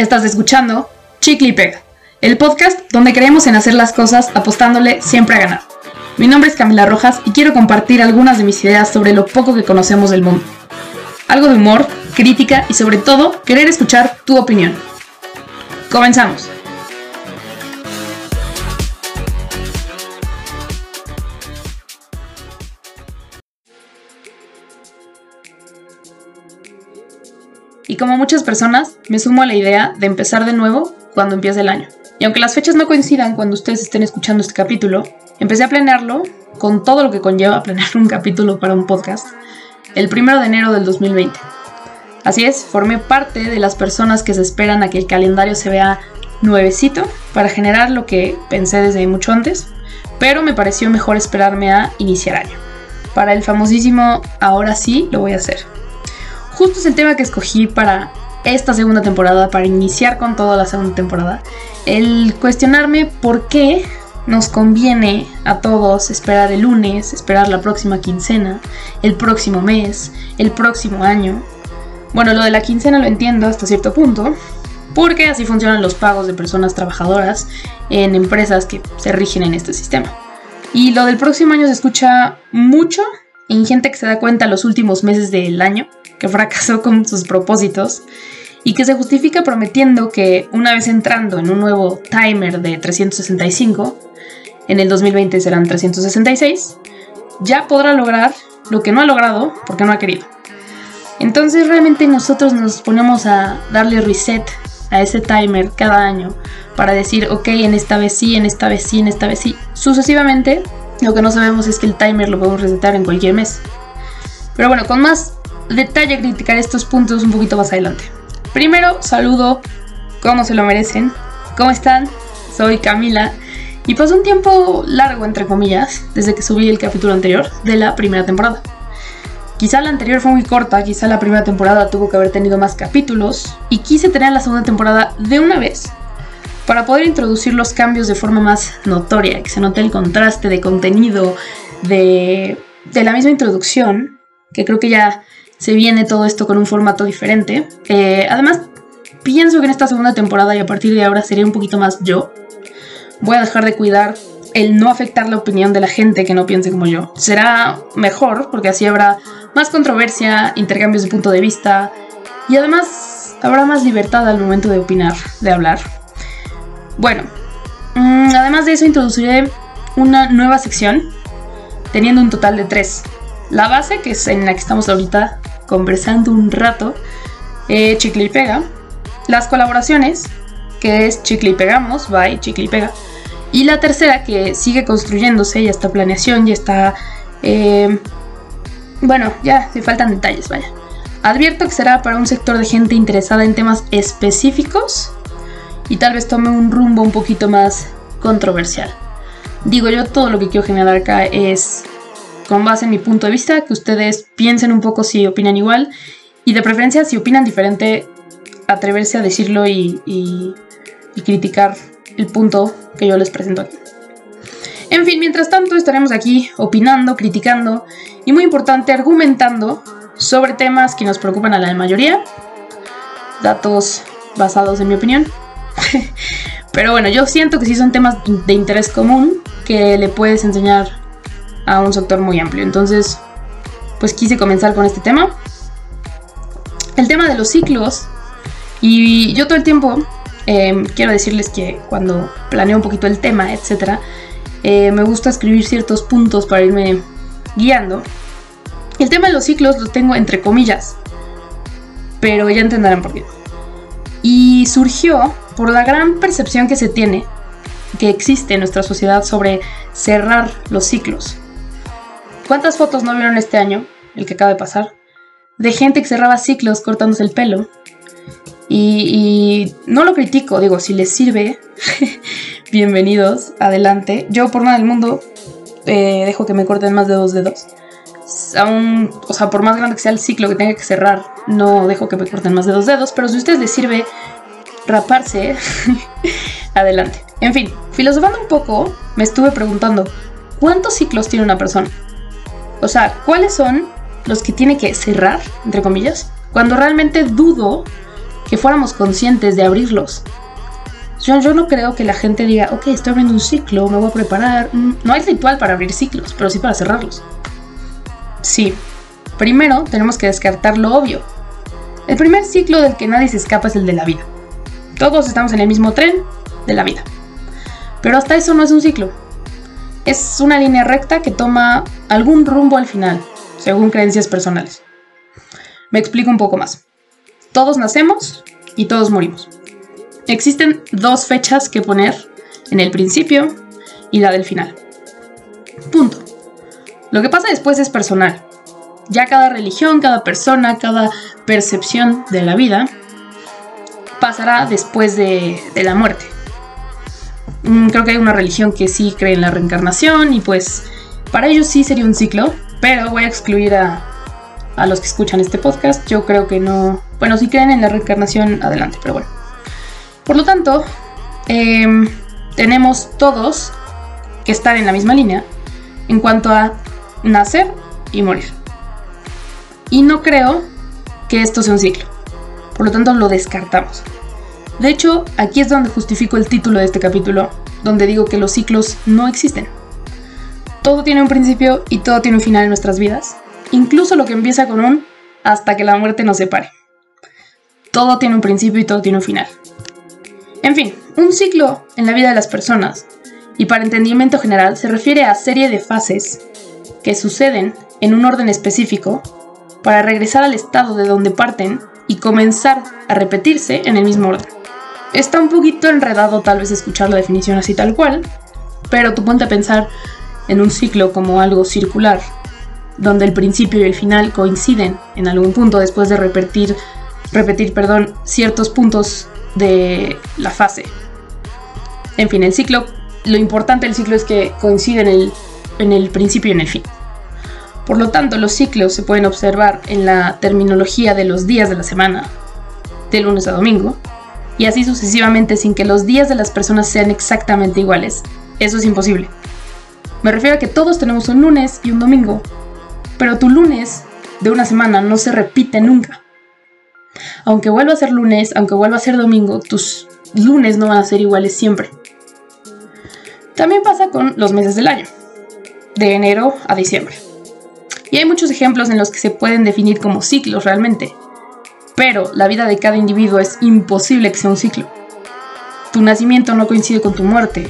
Estás escuchando Chicle y Pega, el podcast donde creemos en hacer las cosas apostándole siempre a ganar. Mi nombre es Camila Rojas y quiero compartir algunas de mis ideas sobre lo poco que conocemos del mundo. Algo de humor, crítica y sobre todo querer escuchar tu opinión. Comenzamos. Y como muchas personas, me sumo a la idea de empezar de nuevo cuando empiece el año. Y aunque las fechas no coincidan cuando ustedes estén escuchando este capítulo, empecé a planearlo con todo lo que conlleva planear un capítulo para un podcast el primero de enero del 2020. Así es, formé parte de las personas que se esperan a que el calendario se vea nuevecito para generar lo que pensé desde mucho antes, pero me pareció mejor esperarme a iniciar año. Para el famosísimo ahora sí lo voy a hacer justo es el tema que escogí para esta segunda temporada, para iniciar con toda la segunda temporada. El cuestionarme por qué nos conviene a todos esperar el lunes, esperar la próxima quincena, el próximo mes, el próximo año. Bueno, lo de la quincena lo entiendo hasta cierto punto, porque así funcionan los pagos de personas trabajadoras en empresas que se rigen en este sistema. Y lo del próximo año se escucha mucho en gente que se da cuenta los últimos meses del año que fracasó con sus propósitos y que se justifica prometiendo que una vez entrando en un nuevo timer de 365, en el 2020 serán 366, ya podrá lograr lo que no ha logrado porque no ha querido. Entonces realmente nosotros nos ponemos a darle reset a ese timer cada año para decir, ok, en esta vez sí, en esta vez sí, en esta vez sí. Sucesivamente, lo que no sabemos es que el timer lo podemos resetar en cualquier mes. Pero bueno, con más detalle criticar estos puntos un poquito más adelante. Primero, saludo como se lo merecen. ¿Cómo están? Soy Camila. Y pasó un tiempo largo, entre comillas, desde que subí el capítulo anterior de la primera temporada. Quizá la anterior fue muy corta, quizá la primera temporada tuvo que haber tenido más capítulos, y quise tener la segunda temporada de una vez para poder introducir los cambios de forma más notoria, que se note el contraste de contenido, de, de la misma introducción, que creo que ya se viene todo esto con un formato diferente. Eh, además, pienso que en esta segunda temporada y a partir de ahora seré un poquito más yo. Voy a dejar de cuidar el no afectar la opinión de la gente que no piense como yo. Será mejor porque así habrá más controversia, intercambios de punto de vista y además habrá más libertad al momento de opinar, de hablar. Bueno, mm, además de eso introduciré una nueva sección teniendo un total de tres. La base, que es en la que estamos ahorita, conversando un rato, eh, Chicle y Pega. Las colaboraciones, que es Chicle y Pegamos, bye, Chicle y Pega. Y la tercera, que sigue construyéndose, ya está planeación, ya está... Eh, bueno, ya, se faltan detalles, vaya. Advierto que será para un sector de gente interesada en temas específicos y tal vez tome un rumbo un poquito más controversial. Digo yo, todo lo que quiero generar acá es con base en mi punto de vista, que ustedes piensen un poco si opinan igual y de preferencia si opinan diferente, atreverse a decirlo y, y, criticar el punto que yo les presento aquí. En fin, mientras tanto estaremos aquí opinando, criticando y muy importante, argumentando sobre temas que nos preocupan a la mayoría, datos basados en mi opinión. Pero bueno, yo siento que sí son temas de interés común que le puedes enseñar a un sector muy amplio. Entonces, pues quise comenzar con este tema. El tema de los ciclos. Y yo todo el tiempo em, quiero decirles que cuando planeo un poquito el tema, etc., eh, me gusta escribir ciertos puntos para irme guiando. El tema de los ciclos lo tengo entre comillas, pero ya entenderán por qué. Y surgió por la gran percepción que se tiene, que existe en nuestra sociedad sobre cerrar los ciclos. ¿Cuántas fotos no vieron este año, el que acaba de pasar, de gente que cerraba ciclos cortándose el pelo? Y, no lo critico, digo, si les sirve, bienvenidos, adelante. Yo por nada del mundo eh, dejo que me corten más de dos dedos. Aún, o sea, por más grande que sea el ciclo que tenga que cerrar, no dejo que me corten más de dos dedos, pero si a ustedes les sirve raparse, adelante. En fin, filosofando un poco, me estuve preguntando, ¿cuántos ciclos tiene una persona? O sea, ¿cuáles son los que tiene que cerrar, entre comillas? Cuando realmente dudo que fuéramos conscientes de abrirlos. Yo, yo no creo que la gente diga, ok, estoy abriendo un ciclo, me voy a preparar. Mm, no hay ritual para abrir ciclos, pero sí para cerrarlos. Sí, primero tenemos que descartar lo obvio. El primer ciclo del que nadie se escapa es el de la vida. Todos estamos en el mismo tren de la vida. Pero hasta eso no es un ciclo. Es una línea recta que toma algún rumbo al final, según creencias personales. Me explico un poco más. Todos nacemos y todos morimos. Existen dos fechas que poner en el principio y la del final. Punto. Lo que pasa después es personal. Ya cada religión, cada persona, cada percepción de la vida pasará después de, la muerte. Mm, creo que hay una religión que sí cree en la reencarnación y pues para ellos sí sería un ciclo, pero voy a excluir a, a los que escuchan este podcast. Yo creo que no, bueno, si creen en la reencarnación, adelante, pero bueno. Por lo tanto, em, tenemos todos que estar en la misma línea en cuanto a nacer y morir. Y no creo que esto sea un ciclo. Por lo tanto, lo descartamos. De hecho, aquí es donde justifico el título de este capítulo, donde digo que los ciclos no existen. Todo tiene un principio y todo tiene un final en nuestras vidas, incluso lo que empieza con un hasta que la muerte nos separe. Todo tiene un principio y todo tiene un final. En fin, un ciclo en la vida de las personas, y para entendimiento general se refiere a serie de fases que suceden en un orden específico para regresar al estado de donde parten y comenzar a repetirse en el mismo orden. Está un poquito enredado tal vez escuchar la definición así tal cual, pero tú ponte a pensar en un ciclo como algo circular, donde el principio y el final coinciden en algún punto después de repetir, repetir perdón, ciertos puntos de la fase. En fin, el ciclo, lo importante del ciclo es que coincide en el, en el principio y en el fin. Por lo tanto, los ciclos se pueden observar en la terminología de los días de la semana, de lunes a domingo, y así sucesivamente sin que los días de las personas sean exactamente iguales. Eso es imposible. Me refiero a que todos tenemos un lunes y un domingo, pero tu lunes de una semana no se repite nunca. Aunque vuelva a ser lunes, aunque vuelva a ser domingo, tus lunes no van a ser iguales siempre. También pasa con los meses del año, de enero a diciembre. Y hay muchos ejemplos en los que se pueden definir como ciclos realmente, pero la vida de cada individuo es imposible que sea un ciclo. Tu nacimiento no coincide con tu muerte.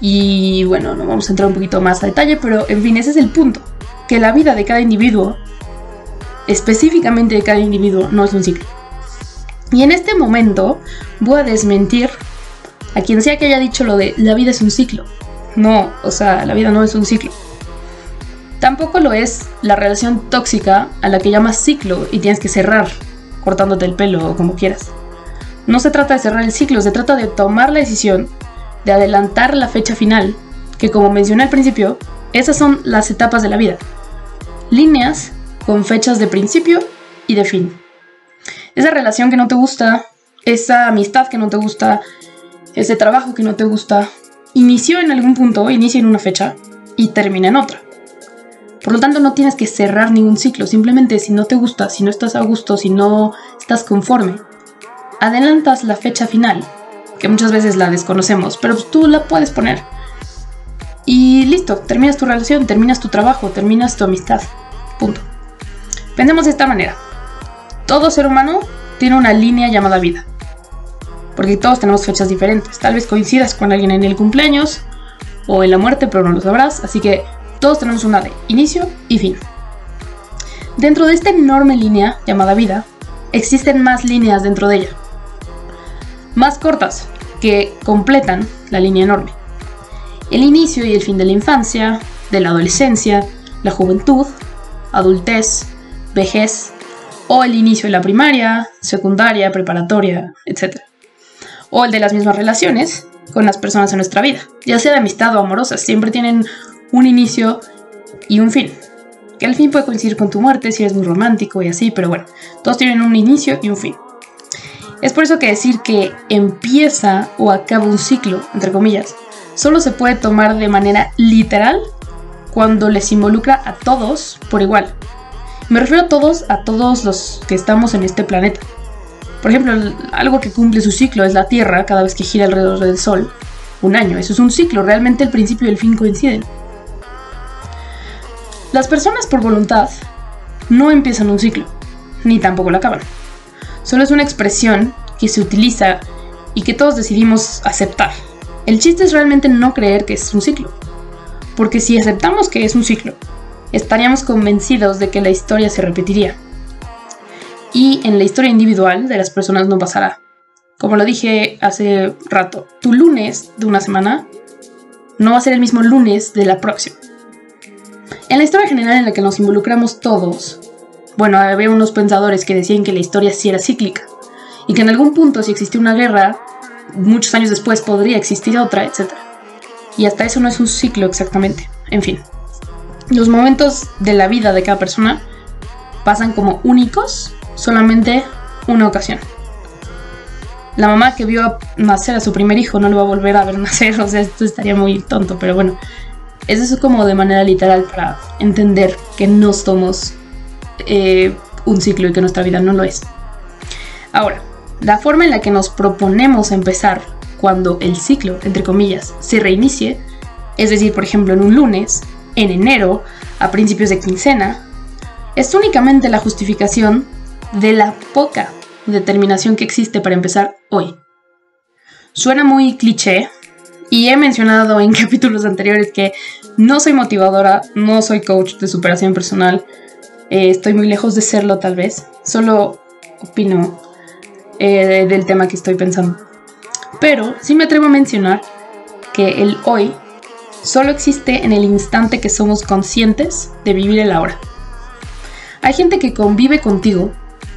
Y bueno, no vamos a entrar un poquito más a detalle, pero en fin, ese es el punto, que la vida de cada individuo específicamente de cada individuo, no es un ciclo. Y en este momento voy a desmentir a quien sea que haya dicho lo de la vida es un ciclo. No, o sea, la vida no es un ciclo. Tampoco lo es la relación tóxica a la que llamas ciclo y tienes que cerrar, cortándote el pelo o como quieras. No se trata de cerrar el ciclo, se trata de tomar la decisión de adelantar la fecha final, que como mencioné al principio, esas son las etapas de la vida. Líneas con fechas de principio y de fin. Esa relación que no te gusta, esa amistad que no te gusta, ese trabajo que no te gusta, inició en algún punto, inicia en una fecha y termina en otra. Por lo tanto, no tienes que cerrar ningún ciclo, simplemente si no te gusta, si no estás a gusto, si no estás conforme, adelantas la fecha final, que muchas veces la desconocemos, pero tú la puedes poner. Y listo, terminas tu relación, terminas tu trabajo, terminas tu amistad. Punto. Pensemos de esta manera. Todo ser humano tiene una línea llamada vida. Porque todos tenemos fechas diferentes. Tal vez coincidas con alguien en el cumpleaños o en la muerte, pero no lo sabrás. Así que todos tenemos una de inicio y fin. Dentro de esta enorme línea llamada vida, existen más líneas dentro de ella. Más cortas, que completan la línea enorme. El inicio y el fin de la infancia, de la adolescencia, la juventud, adultez, vejez o el inicio de la primaria, secundaria, preparatoria, etc. O el de las mismas relaciones con las personas en nuestra vida, ya sea de amistad o amorosas, siempre tienen un inicio y un fin. Que al fin puede coincidir con tu muerte si eres muy romántico y así, pero bueno, todos tienen un inicio y un fin. Es por eso que decir que empieza o acaba un ciclo, entre comillas, solo se puede tomar de manera literal cuando les involucra a todos por igual. Me refiero a todos, a todos los que estamos en este planeta. Por ejemplo, algo que cumple su ciclo es la Tierra cada vez que gira alrededor del Sol. Un año, eso es un ciclo, realmente el principio y el fin coinciden. Las personas por voluntad no empiezan un ciclo, ni tampoco lo acaban. Solo es una expresión que se utiliza y que todos decidimos aceptar. El chiste es realmente no creer que es un ciclo. Porque si aceptamos que es un ciclo, estaríamos convencidos de que la historia se repetiría. Y en la historia individual de las personas no pasará. Como lo dije hace rato, tu lunes de una semana no va a ser el mismo lunes de la próxima. En la historia general en la que nos involucramos todos, bueno, había unos pensadores que decían que la historia sí era cíclica y que en algún punto si existía una guerra, muchos años después podría existir otra, etc. Y hasta eso no es un ciclo exactamente. En fin, los momentos de la vida de cada persona pasan como únicos solamente una ocasión. La mamá que vio nacer a su primer hijo no lo va a volver a ver nacer, o sea, esto estaría muy tonto, pero bueno, es eso como de manera literal para entender que no somos eh, un ciclo y que nuestra vida no lo es. Ahora, la forma en la que nos proponemos empezar cuando el ciclo, entre comillas, se reinicie, es decir, por ejemplo, en un lunes, en enero, a principios de quincena, es únicamente la justificación de la poca determinación que existe para empezar hoy. Suena muy cliché y he mencionado en capítulos anteriores que no soy motivadora, no soy coach de superación personal, eh, estoy muy lejos de serlo tal vez, solo opino eh, del tema que estoy pensando. Pero sí me atrevo a mencionar que el hoy solo existe en el instante que somos conscientes de vivir el ahora. Hay gente que convive contigo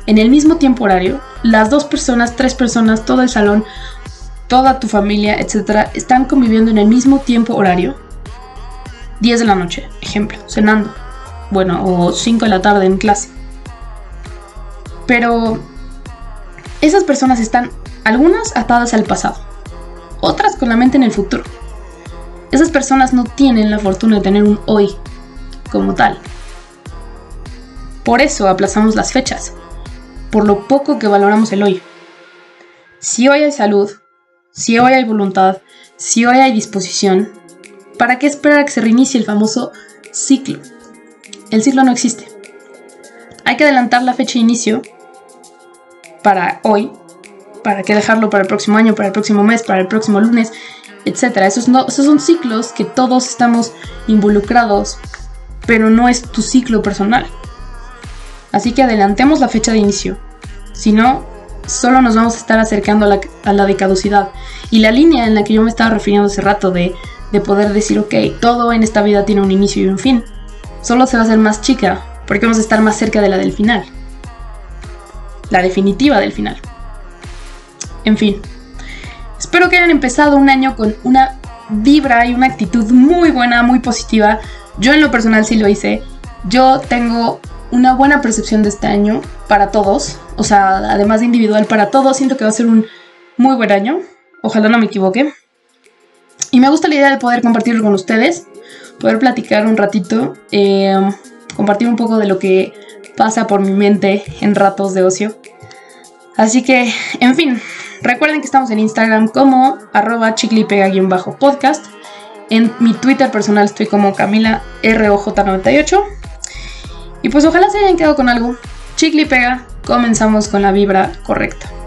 en el mismo tiempo horario, las dos personas, tres personas, todo el salón, toda tu familia, etcétera, están conviviendo en el mismo tiempo horario. 10 de la noche, ejemplo, cenando. Bueno, o 5 de la tarde en clase. Pero esas personas están algunas atadas al pasado, otras con la mente en el futuro. Esas personas no tienen la fortuna de tener un hoy como tal. Por eso aplazamos las fechas, por lo poco que valoramos el hoy. Si hoy hay salud, si hoy hay voluntad, si hoy hay disposición, ¿para qué esperar a que se reinicie el famoso ciclo? El ciclo no existe. Hay que adelantar la fecha de inicio para hoy, para que dejarlo para el próximo año, para el próximo mes, para el próximo lunes, etc. Esos, esos son ciclos que todos estamos involucrados, pero no es tu ciclo personal. Así que adelantemos la fecha de inicio. Si no, solo nos vamos a estar acercando a la, a la de caducidad. Y la línea en la que yo me estaba refiriendo hace rato de, de poder decir, ok, todo en esta vida tiene un inicio y un fin, solo se va a hacer más chica, porque vamos a estar más cerca de la del final la definitiva del final. En fin, espero que hayan empezado un año con una vibra y una actitud muy buena, muy positiva. Yo en lo personal sí lo hice. Yo tengo una buena percepción de este año para todos. O sea, además de individual para todos, siento que va a ser un muy buen año. Ojalá no me equivoque. Y me gusta la idea de poder compartirlo con ustedes, poder platicar un ratito, eh, compartir un poco de lo que pasa por mi mente en ratos de ocio. Así que, en fin, recuerden que estamos en Instagram como arroba chiclipega-podcast. En mi Twitter personal estoy como Camila ROJ98. Y pues ojalá se hayan quedado con algo. Chiclipega, comenzamos con la vibra correcta.